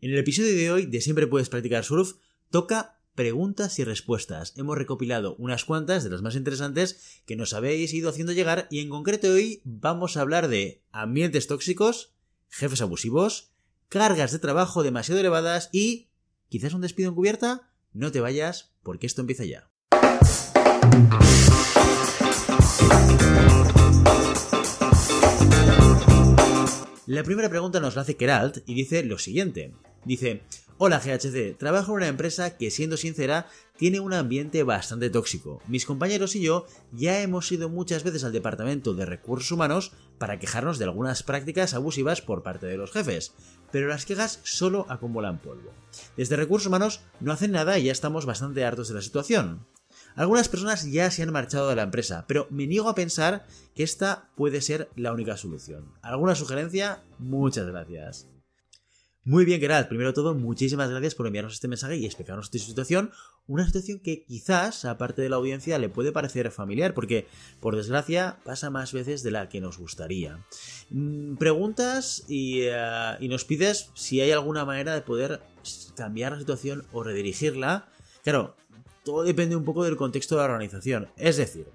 En el episodio de hoy de Siempre puedes practicar surf, toca preguntas y respuestas. Hemos recopilado unas cuantas de las más interesantes que nos habéis ido haciendo llegar y en concreto hoy vamos a hablar de ambientes tóxicos, jefes abusivos, cargas de trabajo demasiado elevadas y quizás un despido encubierta. No te vayas porque esto empieza ya. La primera pregunta nos la hace Keralt y dice lo siguiente. Dice, hola GHC, trabajo en una empresa que siendo sincera tiene un ambiente bastante tóxico. Mis compañeros y yo ya hemos ido muchas veces al departamento de recursos humanos para quejarnos de algunas prácticas abusivas por parte de los jefes, pero las quejas solo acumulan polvo. Desde recursos humanos no hacen nada y ya estamos bastante hartos de la situación. Algunas personas ya se han marchado de la empresa, pero me niego a pensar que esta puede ser la única solución. ¿Alguna sugerencia? Muchas gracias. Muy bien, Geralt. Primero de todo, muchísimas gracias por enviarnos este mensaje y explicarnos tu situación. Una situación que quizás, aparte de la audiencia, le puede parecer familiar, porque, por desgracia, pasa más veces de la que nos gustaría. Mm, preguntas y, eh, y nos pides si hay alguna manera de poder cambiar la situación o redirigirla. Claro, todo depende un poco del contexto de la organización. Es decir,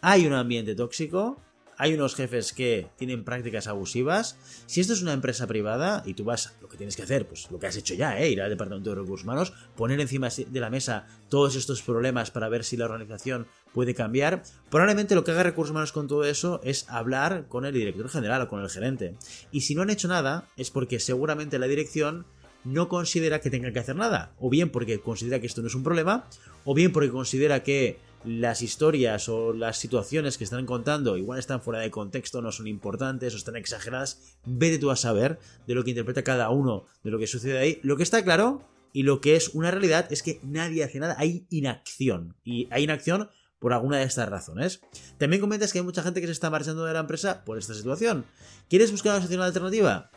hay un ambiente tóxico, hay unos jefes que tienen prácticas abusivas. Si esto es una empresa privada y tú vas, lo que tienes que hacer, pues lo que has hecho ya, ¿eh? ir al Departamento de Recursos Humanos, poner encima de la mesa todos estos problemas para ver si la organización puede cambiar. Probablemente lo que haga Recursos Humanos con todo eso es hablar con el director general o con el gerente. Y si no han hecho nada, es porque seguramente la dirección no considera que tenga que hacer nada. O bien porque considera que esto no es un problema, o bien porque considera que las historias o las situaciones que están contando igual están fuera de contexto, no son importantes o están exageradas. Vete tú a saber de lo que interpreta cada uno de lo que sucede ahí. Lo que está claro y lo que es una realidad es que nadie hace nada, hay inacción. Y hay inacción por alguna de estas razones. También comentas que hay mucha gente que se está marchando de la empresa por esta situación. ¿Quieres buscar una solución alternativa?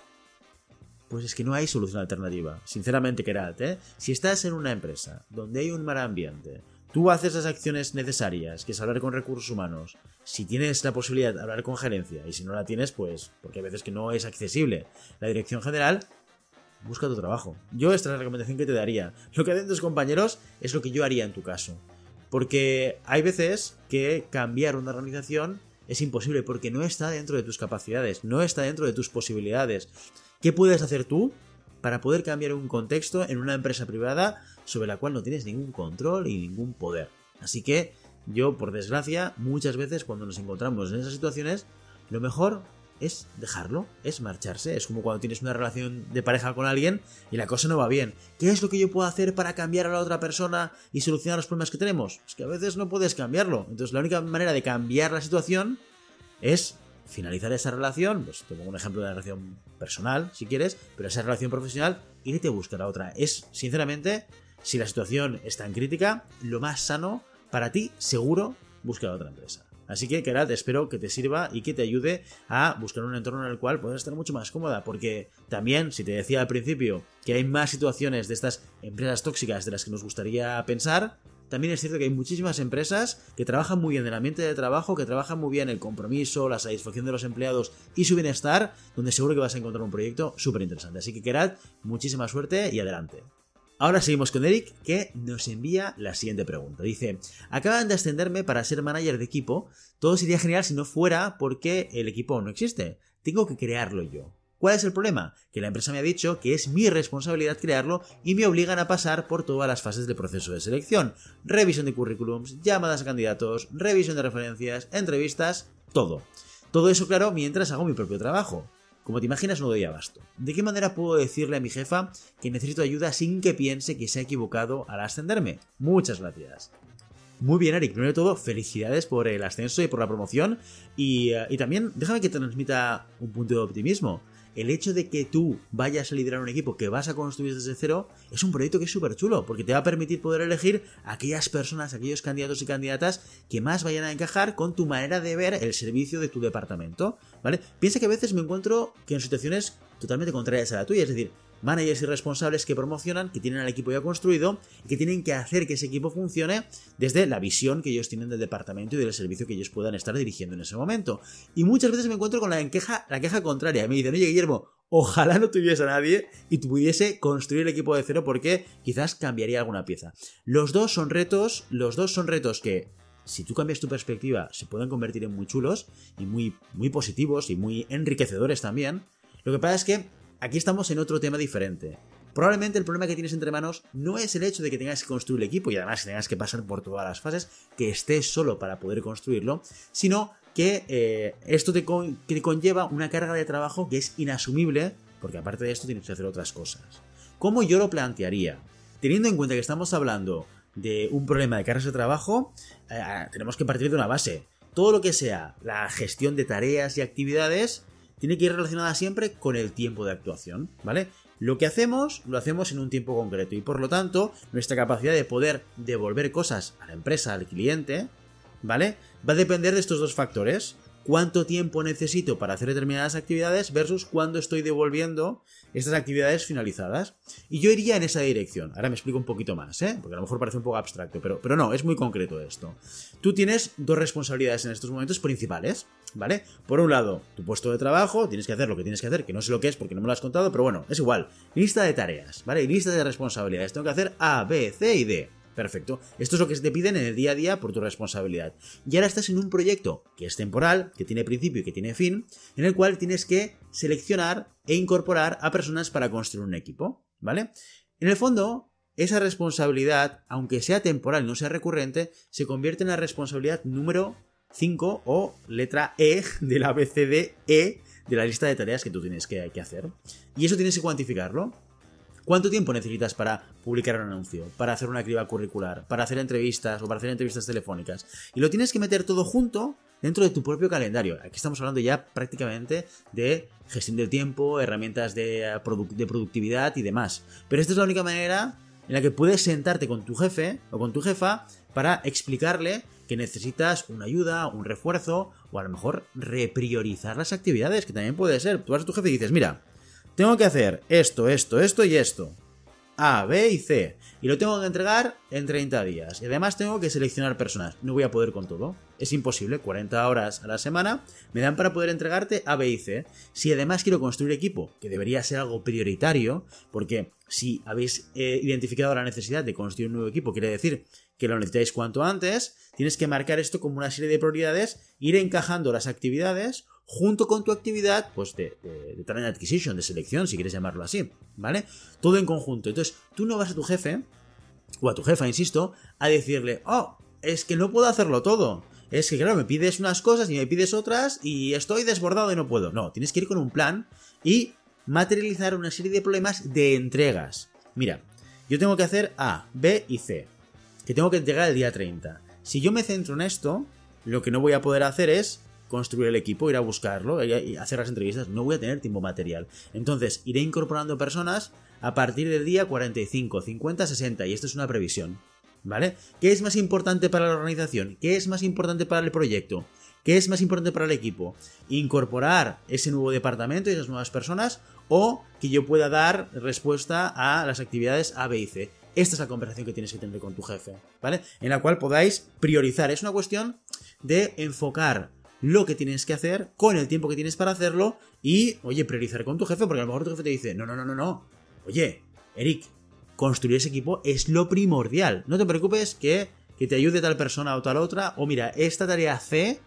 Pues es que no hay solución alternativa. Sinceramente, Kerat, ¿eh? Si estás en una empresa donde hay un mal ambiente, tú haces las acciones necesarias, que es hablar con recursos humanos, si tienes la posibilidad de hablar con gerencia, y si no la tienes, pues, porque hay veces que no es accesible la dirección general, busca tu trabajo. Yo esta es la recomendación que te daría. Lo que hacen tus compañeros es lo que yo haría en tu caso. Porque hay veces que cambiar una organización es imposible porque no está dentro de tus capacidades, no está dentro de tus posibilidades. ¿Qué puedes hacer tú para poder cambiar un contexto en una empresa privada sobre la cual no tienes ningún control y ningún poder? Así que yo, por desgracia, muchas veces cuando nos encontramos en esas situaciones, lo mejor es dejarlo, es marcharse. Es como cuando tienes una relación de pareja con alguien y la cosa no va bien. ¿Qué es lo que yo puedo hacer para cambiar a la otra persona y solucionar los problemas que tenemos? Es que a veces no puedes cambiarlo. Entonces la única manera de cambiar la situación es finalizar esa relación, pues te pongo un ejemplo de una relación personal, si quieres, pero esa relación profesional, irte a buscar a otra. Es, sinceramente, si la situación es tan crítica, lo más sano para ti, seguro, buscar a otra empresa. Así que, Kerat, espero que te sirva y que te ayude a buscar un entorno en el cual puedas estar mucho más cómoda, porque también, si te decía al principio que hay más situaciones de estas empresas tóxicas de las que nos gustaría pensar, también es cierto que hay muchísimas empresas que trabajan muy bien en el ambiente de trabajo, que trabajan muy bien el compromiso, la satisfacción de los empleados y su bienestar, donde seguro que vas a encontrar un proyecto súper interesante. Así que, Kerat, muchísima suerte y adelante. Ahora seguimos con Eric, que nos envía la siguiente pregunta. Dice, acaban de ascenderme para ser manager de equipo. Todo sería genial si no fuera porque el equipo no existe. Tengo que crearlo yo. ¿Cuál es el problema? Que la empresa me ha dicho que es mi responsabilidad crearlo y me obligan a pasar por todas las fases del proceso de selección. Revisión de currículums, llamadas a candidatos, revisión de referencias, entrevistas, todo. Todo eso, claro, mientras hago mi propio trabajo. Como te imaginas, no doy abasto. ¿De qué manera puedo decirle a mi jefa que necesito ayuda sin que piense que se ha equivocado al ascenderme? Muchas gracias. Muy bien, Eric. Primero de todo, felicidades por el ascenso y por la promoción. Y, y también déjame que transmita un punto de optimismo el hecho de que tú vayas a liderar un equipo que vas a construir desde cero es un proyecto que es súper chulo, porque te va a permitir poder elegir aquellas personas, aquellos candidatos y candidatas que más vayan a encajar con tu manera de ver el servicio de tu departamento, ¿vale? Piensa que a veces me encuentro que en situaciones totalmente contrarias a la tuya, es decir, managers y responsables que promocionan, que tienen al equipo ya construido y que tienen que hacer que ese equipo funcione desde la visión que ellos tienen del departamento y del servicio que ellos puedan estar dirigiendo en ese momento. Y muchas veces me encuentro con la queja, la queja contraria. Me dicen, oye Guillermo, Ojalá no tuviese a nadie y pudiese construir el equipo de cero porque quizás cambiaría alguna pieza. Los dos son retos, los dos son retos que si tú cambias tu perspectiva se pueden convertir en muy chulos y muy, muy positivos y muy enriquecedores también. Lo que pasa es que aquí estamos en otro tema diferente. Probablemente el problema que tienes entre manos no es el hecho de que tengas que construir el equipo y además tengas que pasar por todas las fases, que estés solo para poder construirlo, sino que eh, esto te, conlleva una carga de trabajo que es inasumible, porque aparte de esto tienes que hacer otras cosas. ¿Cómo yo lo plantearía? Teniendo en cuenta que estamos hablando de un problema de cargas de trabajo, eh, tenemos que partir de una base. Todo lo que sea la gestión de tareas y actividades tiene que ir relacionada siempre con el tiempo de actuación, ¿vale? Lo que hacemos, lo hacemos en un tiempo concreto y por lo tanto, nuestra capacidad de poder devolver cosas a la empresa, al cliente, ¿vale? Va a depender de estos dos factores. Cuánto tiempo necesito para hacer determinadas actividades versus cuándo estoy devolviendo estas actividades finalizadas. Y yo iría en esa dirección. Ahora me explico un poquito más, ¿eh? Porque a lo mejor parece un poco abstracto, pero, pero no, es muy concreto esto. Tú tienes dos responsabilidades en estos momentos principales, ¿vale? Por un lado, tu puesto de trabajo, tienes que hacer lo que tienes que hacer, que no sé lo que es porque no me lo has contado, pero bueno, es igual. Lista de tareas, ¿vale? Lista de responsabilidades. Tengo que hacer A, B, C y D. Perfecto. Esto es lo que te piden en el día a día por tu responsabilidad. Y ahora estás en un proyecto que es temporal, que tiene principio y que tiene fin, en el cual tienes que seleccionar e incorporar a personas para construir un equipo, ¿vale? En el fondo, esa responsabilidad, aunque sea temporal y no sea recurrente, se convierte en la responsabilidad número 5 o letra E de la BCDE de la lista de tareas que tú tienes que, que hacer. Y eso tienes que cuantificarlo. ¿Cuánto tiempo necesitas para publicar un anuncio, para hacer una criba curricular, para hacer entrevistas o para hacer entrevistas telefónicas? Y lo tienes que meter todo junto dentro de tu propio calendario. Aquí estamos hablando ya prácticamente de gestión del tiempo, herramientas de, eh, de productividad y demás. Pero esta es la única manera en la que puedes sentarte con tu jefe o con tu jefa para explicarle que necesitas una ayuda, un refuerzo o a lo mejor repriorizar las actividades, que también puede ser. Tú vas a tu jefe y dices, mira, tengo que hacer esto, esto, esto y esto. A, B y C. Y lo tengo que entregar en 30 días. Y además tengo que seleccionar personas. No voy a poder con todo. Es imposible. 40 horas a la semana me dan para poder entregarte A, B y C. Si además quiero construir equipo, que debería ser algo prioritario, porque si habéis eh, identificado la necesidad de construir un nuevo equipo, quiere decir que lo necesitáis cuanto antes, tienes que marcar esto como una serie de prioridades, ir encajando las actividades junto con tu actividad, pues de, de, talent acquisition, de selección, si quieres llamarlo así, ¿vale? Todo en conjunto. Entonces, tú no vas a tu jefe, o a tu jefa, insisto, a decirle, oh, es que no puedo hacerlo todo. Es que, claro, me pides unas cosas y me pides otras y estoy desbordado y no puedo. No, tienes que ir con un plan y materializar una serie de problemas de entregas. Mira, yo tengo que hacer A, B y C, que tengo que entregar el día 30. Si yo me centro en esto, lo que no voy a poder hacer es construir el equipo, ir a buscarlo y hacer las entrevistas. No voy a tener tiempo material. Entonces, iré incorporando personas a partir del día 45, 50, 60 y esto es una previsión. ¿Vale? ¿Qué es más importante para la organización? ¿Qué es más importante para el proyecto? ¿Qué es más importante para el equipo? ¿Incorporar ese nuevo departamento y esas nuevas personas? ¿O que yo pueda dar respuesta a las actividades A, B y C? Esta es la conversación que tienes que tener con tu jefe, ¿vale? En la cual podáis priorizar. Es una cuestión de enfocar lo que tienes que hacer, con el tiempo que tienes para hacerlo y, oye, priorizar con tu jefe, porque a lo mejor tu jefe te dice, no, no, no, no, no. Oye, Eric, construir ese equipo es lo primordial. No te preocupes que, que te ayude tal persona o tal otra. O mira, esta tarea C,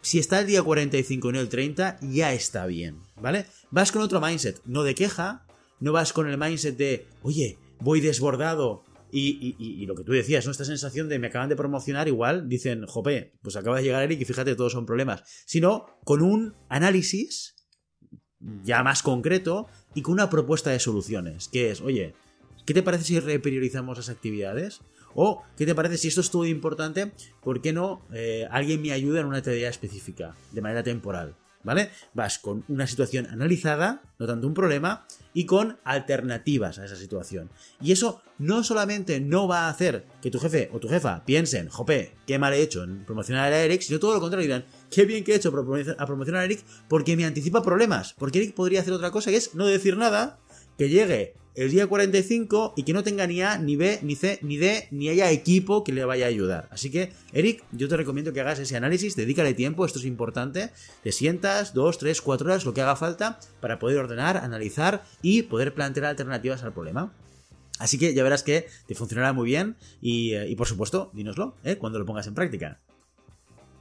si está el día 45 y no el 30, ya está bien, ¿vale? Vas con otro mindset, no de queja, no vas con el mindset de, oye, voy desbordado, y, lo que tú decías, ¿no? Esta sensación de me acaban de promocionar, igual dicen, jope, pues acaba de llegar Eric y fíjate, todos son problemas. Sino con un análisis ya más concreto y con una propuesta de soluciones, que es, oye, ¿qué te parece si repriorizamos las actividades? O, ¿qué te parece si esto es todo importante? ¿Por qué no eh, alguien me ayuda en una tarea específica, de manera temporal? ¿Vale? Vas con una situación analizada, no tanto un problema, y con alternativas a esa situación. Y eso no solamente no va a hacer que tu jefe o tu jefa piensen, jope, qué mal he hecho en promocionar a Eric, sino todo lo contrario, dirán, qué bien que he hecho a promocionar a Eric porque me anticipa problemas, porque Eric podría hacer otra cosa que es no decir nada, que llegue el día 45 y que no tenga ni A, ni B, ni C, ni D, ni haya equipo que le vaya a ayudar. Así que, Eric, yo te recomiendo que hagas ese análisis, dedícale tiempo, esto es importante, te sientas dos, tres, cuatro horas, lo que haga falta, para poder ordenar, analizar y poder plantear alternativas al problema. Así que ya verás que te funcionará muy bien y, eh, por supuesto, dínoslo ¿eh? cuando lo pongas en práctica.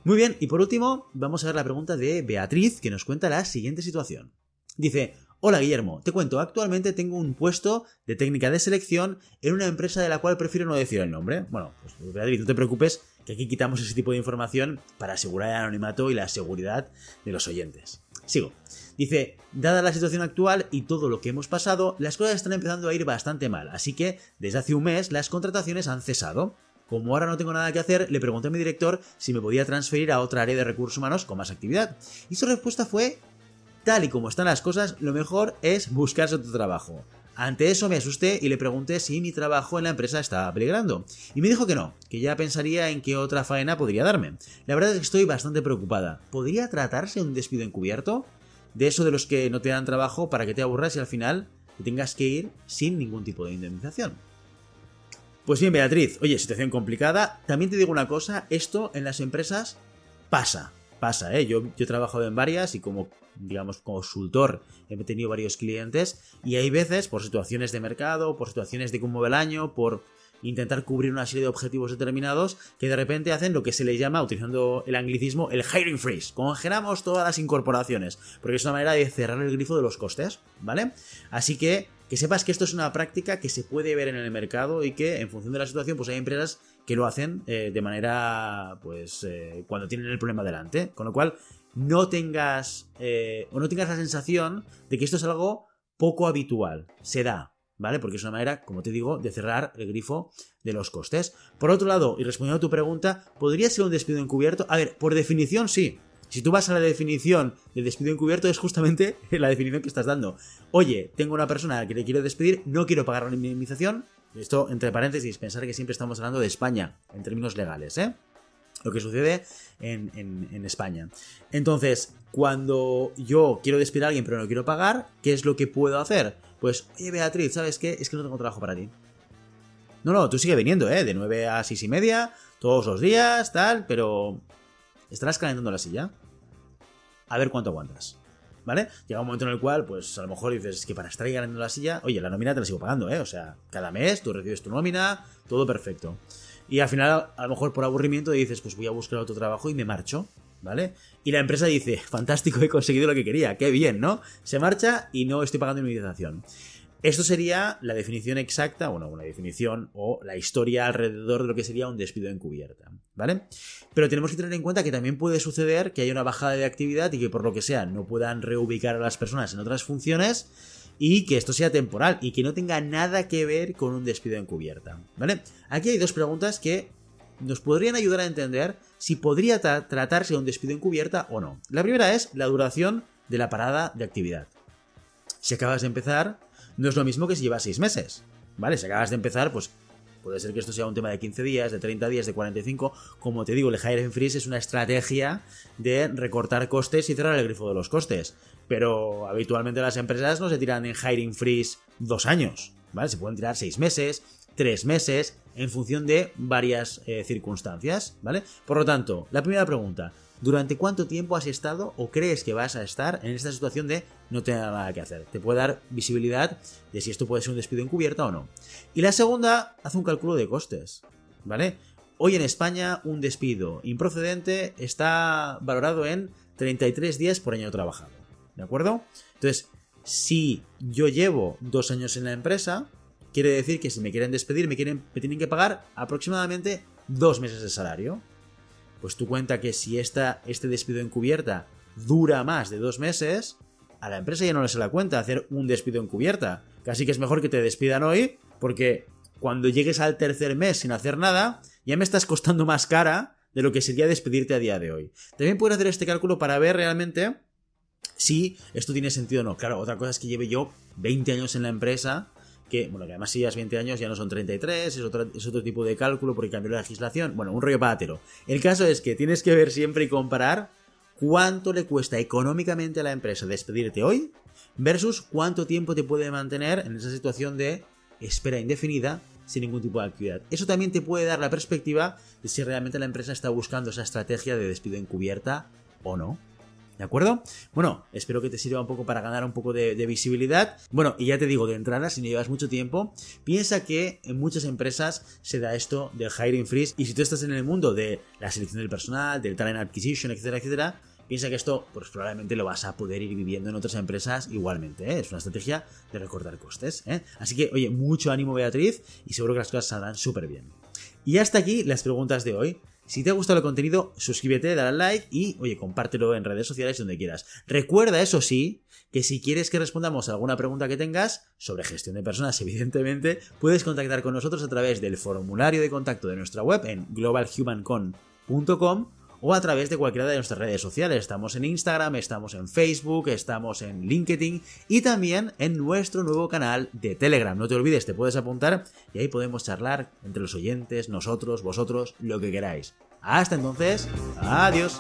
Muy bien, y por último, vamos a ver la pregunta de Beatriz, que nos cuenta la siguiente situación. Dice, Hola Guillermo, te cuento, actualmente tengo un puesto de técnica de selección en una empresa de la cual prefiero no decir el nombre. Bueno, pues no te preocupes, que aquí quitamos ese tipo de información para asegurar el anonimato y la seguridad de los oyentes. Sigo. Dice, dada la situación actual y todo lo que hemos pasado, las cosas están empezando a ir bastante mal, así que desde hace un mes las contrataciones han cesado. Como ahora no tengo nada que hacer, le pregunté a mi director si me podía transferir a otra área de recursos humanos con más actividad. Y su respuesta fue, tal y como están las cosas, lo mejor es buscarse otro trabajo. Ante eso me asusté y le pregunté si mi trabajo en la empresa estaba peligrando. Y me dijo que no, que ya pensaría en qué otra faena podría darme. La verdad es que estoy bastante preocupada. ¿Podría tratarse un despido encubierto? De eso de los que no te dan trabajo para que te aburras y al final te tengas que ir sin ningún tipo de indemnización. Pues bien, Beatriz, oye, situación complicada. También te digo una cosa, esto en las empresas pasa, pasa, ¿eh? Yo, yo he trabajado en varias y como digamos, consultor, he tenido varios clientes y hay veces, por situaciones de mercado, por situaciones de cómo va el año, por intentar cubrir una serie de objetivos determinados que de repente hacen lo que se le llama, utilizando el anglicismo, el hiring freeze. Congelamos todas las incorporaciones, porque es una manera de cerrar el grifo de los costes, ¿vale? Así que que sepas que esto es una práctica que se puede ver en el mercado y que en función de la situación, pues hay empresas que lo hacen eh, de manera, pues, eh, cuando tienen el problema delante. Con lo cual, no tengas eh, o no tengas la sensación de que esto es algo poco habitual. Se da, ¿vale? Porque es una manera, como te digo, de cerrar el grifo de los costes. Por otro lado, y respondiendo a tu pregunta, ¿podría ser un despido encubierto? A ver, por definición sí. Si tú vas a la definición del despido encubierto, es justamente la definición que estás dando. Oye, tengo una persona a la que le quiero despedir, no quiero pagar la indemnización. Esto, entre paréntesis, pensar que siempre estamos hablando de España, en términos legales, ¿eh? Lo que sucede en, España. Entonces, cuando yo quiero despedir a alguien pero no quiero pagar, ¿qué es lo que puedo hacer? Pues, oye Beatriz, ¿sabes qué? Es que no tengo trabajo para ti. No, no, tú sigue viniendo, ¿eh? De 9 a 6 y media, todos los días, tal, pero... ¿Estarás calentando la silla? A ver cuánto aguantas. ¿Vale? Llega un momento en el cual, pues a lo mejor dices, es que para estar ahí calentando la silla, oye, la nómina te la sigo pagando, ¿eh? O sea, cada mes tú recibes tu nómina, todo perfecto. Y al final, a lo mejor por aburrimiento, dices, pues voy a buscar otro trabajo y me marcho, ¿vale? Y la empresa dice, fantástico, he conseguido lo que quería, qué bien, ¿no? Se marcha y no estoy pagando indemnización. Esto sería la definición exacta, bueno, una definición o la historia alrededor de lo que sería un despido encubierta, ¿vale? Pero tenemos que tener en cuenta que también puede suceder que haya una bajada de actividad y que por lo que sea no puedan reubicar a las personas en otras funciones y que esto sea temporal y que no tenga nada que ver con un despido encubierta, ¿vale? Aquí hay dos preguntas que nos podrían ayudar a entender si podría tratarse de un despido encubierta o no. La primera es la duración de la parada de actividad. Si acabas de empezar, no es lo mismo que si llevas 6 meses, ¿vale? Si acabas de empezar, pues puede ser que esto sea un tema de 15 días, de 30 días, de 45. Como te digo, el hiring freeze es una estrategia de recortar costes y cerrar el grifo de los costes pero habitualmente las empresas no se tiran en hiring freeze dos años, ¿vale? Se pueden tirar seis meses, tres meses, en función de varias eh, circunstancias, ¿vale? Por lo tanto, la primera pregunta, ¿durante cuánto tiempo has estado o crees que vas a estar en esta situación de no tener nada que hacer? Te puede dar visibilidad de si esto puede ser un despido encubierto o no. Y la segunda, haz un cálculo de costes, ¿vale? Hoy en España un despido improcedente está valorado en 33 días por año trabajado. ¿De acuerdo? Entonces, si yo llevo dos años en la empresa, quiere decir que si me quieren despedir, me, quieren, me tienen que pagar aproximadamente dos meses de salario. Pues tú cuenta que si este despido encubierta dura más de dos meses, a la empresa ya no le se la cuenta hacer un despido encubierta. Casi que es mejor que te despidan hoy, porque cuando llegues al tercer mes sin hacer nada, ya me estás costando más cara de lo que sería despedirte a día de hoy. También puedes hacer este cálculo para ver realmente si esto tiene sentido o no. Claro, otra cosa es que lleve yo 20 años en la empresa, que, bueno, que además si llevas 20 años ya no son 33, es otro, es otro tipo de cálculo porque cambió la legislación. Bueno, un rollo pátero. El caso es que tienes que ver siempre y comparar cuánto le cuesta económicamente a la empresa despedirte hoy versus cuánto tiempo te puede mantener en esa situación de espera indefinida sin ningún tipo de actividad. Eso también te puede dar la perspectiva de si realmente la empresa está buscando esa estrategia de despido encubierta o no. ¿De acuerdo? Bueno, espero que te sirva un poco para ganar un poco de, visibilidad. Bueno, y ya te digo, de entrada, si no llevas mucho tiempo, piensa que en muchas empresas se da esto del hiring freeze. Y si tú estás en el mundo de la selección del personal, del talent acquisition, etcétera, etcétera, piensa que esto pues probablemente lo vas a poder ir viviendo en otras empresas igualmente. ¿eh? Es una estrategia de recortar costes. ¿eh? Así que, oye, mucho ánimo Beatriz y seguro que las cosas saldrán súper bien. Y hasta aquí las preguntas de hoy. Si te ha gustado el contenido, suscríbete, dale al like y, oye, compártelo en redes sociales donde quieras. Recuerda, eso sí, que si quieres que respondamos a alguna pregunta que tengas sobre gestión de personas, evidentemente, puedes contactar con nosotros a través del formulario de contacto de nuestra web en globalhumancon.com o a través de cualquiera de nuestras redes sociales. Estamos en Instagram, estamos en Facebook, estamos en LinkedIn y también en nuestro nuevo canal de Telegram. No te olvides, te puedes apuntar y ahí podemos charlar entre los oyentes, nosotros, vosotros, lo que queráis. Hasta entonces, adiós.